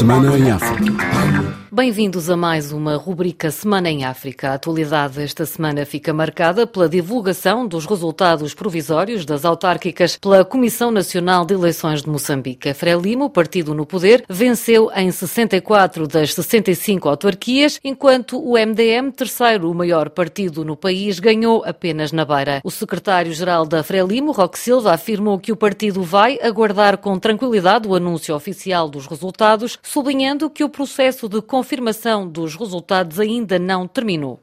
Semana em África. Bem-vindos a mais uma rubrica Semana em África. A atualidade esta semana fica marcada pela divulgação dos resultados provisórios das autárquicas pela Comissão Nacional de Eleições de Moçambique. A Frelimo, o partido no poder, venceu em 64 das 65 autarquias, enquanto o MDM, terceiro o maior partido no país, ganhou apenas na Beira. O secretário-geral da Frelimo, Roque Silva, afirmou que o partido vai aguardar com tranquilidade o anúncio oficial dos resultados, sublinhando que o processo de confirmação dos resultados ainda não terminou.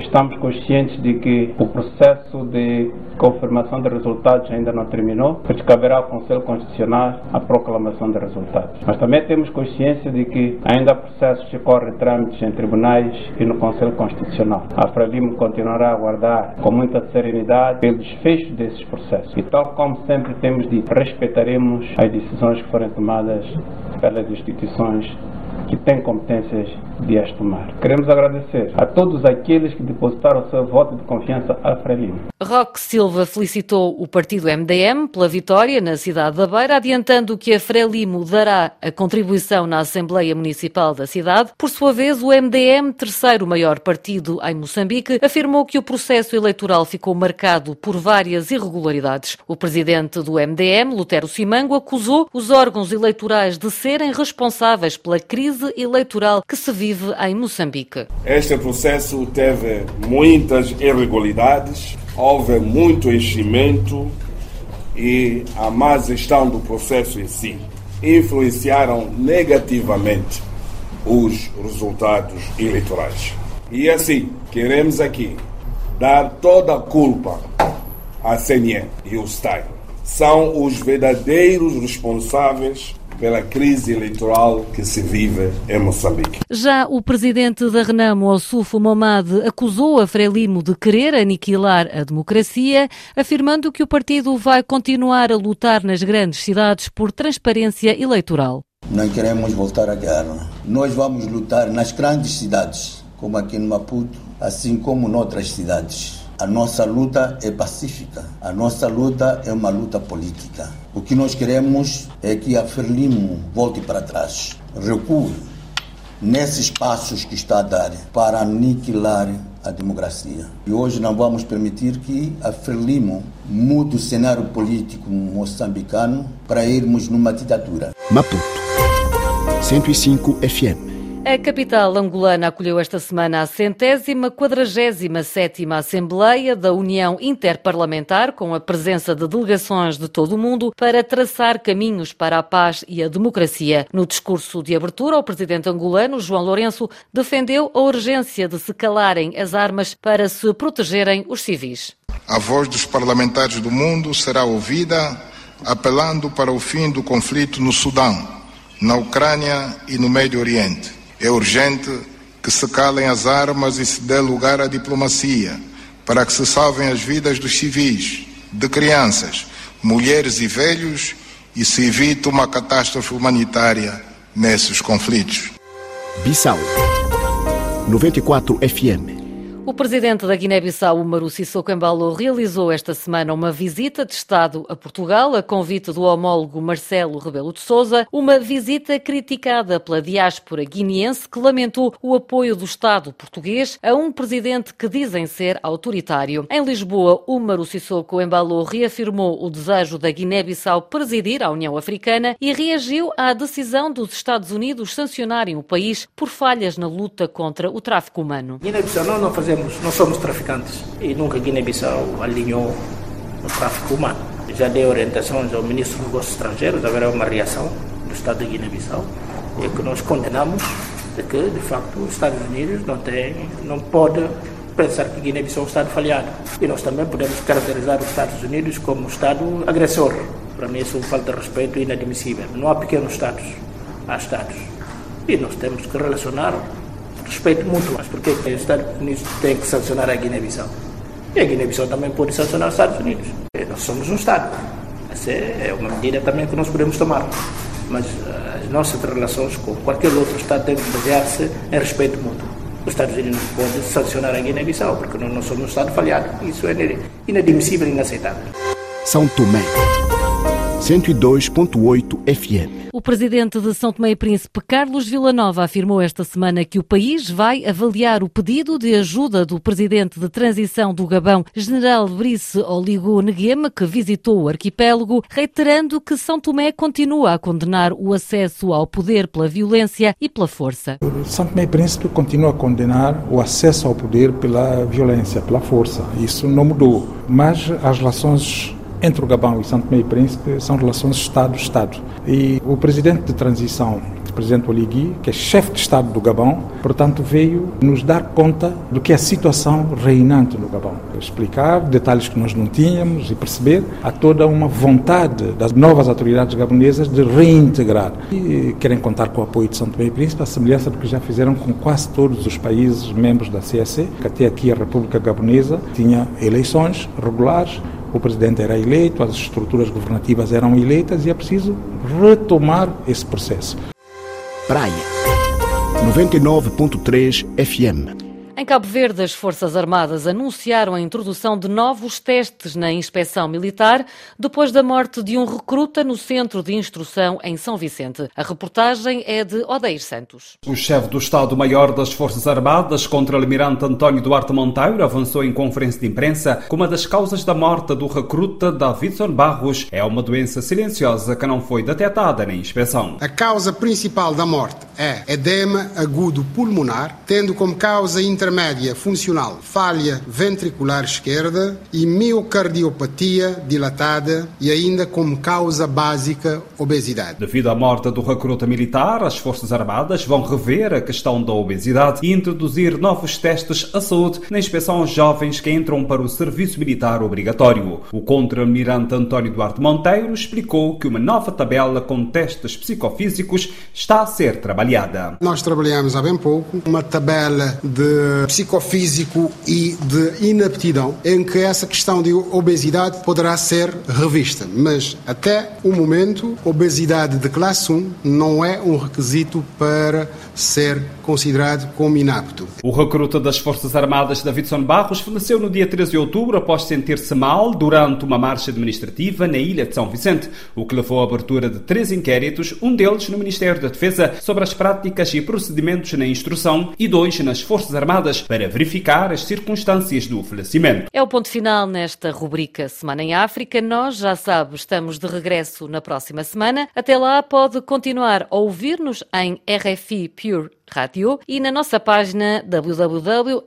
Estamos conscientes de que o processo de confirmação de resultados ainda não terminou, pois caberá ao Conselho Constitucional a proclamação de resultados. Mas também temos consciência de que ainda há processos que correm trâmites em tribunais e no Conselho Constitucional. A Frelimo continuará a aguardar com muita serenidade pelo desfecho desses processos. E tal como sempre temos dito, respeitaremos as decisões que forem tomadas pelas instituições que têm competências de as tomar. Queremos agradecer a todos aqueles que depositaram o seu voto de confiança à Frelimo. Roque Silva felicitou o partido MDM pela vitória na cidade da Beira, adiantando que a Frelimo dará a contribuição na Assembleia Municipal da cidade. Por sua vez, o MDM, terceiro maior partido em Moçambique, afirmou que o processo eleitoral ficou marcado por várias irregularidades. O presidente do MDM, Lutero Simango, acusou os órgãos eleitorais de serem responsáveis pela crise crise eleitoral que se vive em Moçambique. Este processo teve muitas irregularidades, houve muito enchimento e a má gestão do processo em si influenciaram negativamente os resultados eleitorais. E assim, queremos aqui dar toda a culpa à CNE e o STAI. São os verdadeiros responsáveis pela crise eleitoral que se vive em Moçambique. Já o presidente da Renamo, Ossufo Momad, acusou a Frelimo de querer aniquilar a democracia, afirmando que o partido vai continuar a lutar nas grandes cidades por transparência eleitoral. Não queremos voltar à guerra. Nós vamos lutar nas grandes cidades, como aqui no Maputo, assim como noutras cidades. A nossa luta é pacífica, a nossa luta é uma luta política. O que nós queremos é que a Frelimo volte para trás, recue nesses passos que está a dar para aniquilar a democracia. E hoje não vamos permitir que a Frelimo mude o cenário político moçambicano para irmos numa ditadura. Maputo 105 FM a capital angolana acolheu esta semana a centésima quadragésima sétima Assembleia da União Interparlamentar, com a presença de delegações de todo o mundo, para traçar caminhos para a paz e a democracia. No discurso de abertura, o presidente angolano, João Lourenço, defendeu a urgência de se calarem as armas para se protegerem os civis. A voz dos parlamentares do mundo será ouvida, apelando para o fim do conflito no Sudão, na Ucrânia e no Médio Oriente é urgente que se calem as armas e se dê lugar à diplomacia para que se salvem as vidas dos civis, de crianças, mulheres e velhos e se evite uma catástrofe humanitária nesses conflitos. Bissau 94 FM o presidente da Guiné-Bissau, Umaru Sissoko Embalo, realizou esta semana uma visita de Estado a Portugal, a convite do homólogo Marcelo Rebelo de Sousa, uma visita criticada pela diáspora guineense que lamentou o apoio do Estado português a um presidente que dizem ser autoritário. Em Lisboa, Umaru Sissoko Embalo reafirmou o desejo da Guiné-Bissau presidir a União Africana e reagiu à decisão dos Estados Unidos sancionarem o país por falhas na luta contra o tráfico humano. Guiné-Bissau não, não fazemos temos, não somos traficantes e nunca Guiné-Bissau alinhou o tráfico humano. Já dei orientações ao ministro dos Negócios Estrangeiros, haverá uma reação do Estado de Guiné-Bissau e que nós condenamos de que, de facto, os Estados Unidos não tem, não pode pensar que Guiné-Bissau é um Estado falhado. E nós também podemos caracterizar os Estados Unidos como um Estado agressor. Para mim, isso é uma falta de respeito inadmissível. Não há pequenos Estados, há Estados. E nós temos que relacionar respeito mútuo. Mas por que os Estados Unidos têm que sancionar a Guiné-Bissau? E a Guiné-Bissau também pode sancionar os Estados Unidos. E nós somos um Estado. Essa é uma medida também que nós podemos tomar. Mas eh, as nossas relações com qualquer outro Estado têm que basear-se em respeito mútuo. Os Estados Unidos não podem sancionar a Guiné-Bissau, porque nós não somos um Estado falhado. Isso é inadmissível e inaceitável. São Tomé 102.8 FM. O presidente de São Tomé e Príncipe, Carlos Villanova, afirmou esta semana que o país vai avaliar o pedido de ajuda do presidente de transição do Gabão, General Brice Oligo Nguema, que visitou o arquipélago, reiterando que São Tomé continua a condenar o acesso ao poder pela violência e pela força. São Tomé e Príncipe continua a condenar o acesso ao poder pela violência, pela força. Isso não mudou. Mas as relações entre o Gabão e Santo Tomé e Príncipe são relações Estado-Estado. E o presidente de transição, o presidente Oligui, que é chefe de Estado do Gabão, portanto veio nos dar conta do que é a situação reinante no Gabão. Explicar detalhes que nós não tínhamos e perceber há toda uma vontade das novas autoridades gabonesas de reintegrar. E querem contar com o apoio de Santo Tomé e Príncipe, a semelhança do que já fizeram com quase todos os países membros da CSE, que até aqui a República Gabonesa tinha eleições regulares, o presidente era eleito, as estruturas governativas eram eleitas e é preciso retomar esse processo. Praia 99.3 FM em Cabo Verde, as Forças Armadas anunciaram a introdução de novos testes na inspeção militar depois da morte de um recruta no centro de instrução em São Vicente. A reportagem é de Odeir Santos. O chefe do Estado-Maior das Forças Armadas, contra-almirante António Duarte Monteiro, avançou em conferência de imprensa que uma das causas da morte do recruta Davidson Barros é uma doença silenciosa que não foi detectada na inspeção. A causa principal da morte é edema agudo pulmonar, tendo como causa inter intermédia funcional, falha ventricular esquerda e miocardiopatia dilatada e ainda como causa básica obesidade. Devido à morte do recruta militar, as Forças Armadas vão rever a questão da obesidade e introduzir novos testes à saúde na inspeção aos jovens que entram para o serviço militar obrigatório. O contra-almirante António Duarte Monteiro explicou que uma nova tabela com testes psicofísicos está a ser trabalhada. Nós trabalhamos há bem pouco uma tabela de psicofísico e de inaptidão, em que essa questão de obesidade poderá ser revista. Mas até o momento, obesidade de classe 1 não é um requisito para ser considerado como inapto. O recruta das Forças Armadas, Davidson Barros, faleceu no dia 13 de outubro após sentir-se mal durante uma marcha administrativa na ilha de São Vicente, o que levou à abertura de três inquéritos, um deles no Ministério da Defesa, sobre as práticas e procedimentos na instrução e dois nas Forças Armadas para verificar as circunstâncias do falecimento. É o ponto final nesta rubrica Semana em África. Nós, já sabe, estamos de regresso na próxima semana. Até lá pode continuar a ouvir-nos em RFI Pure Radio e na nossa página www.rfifr.pt.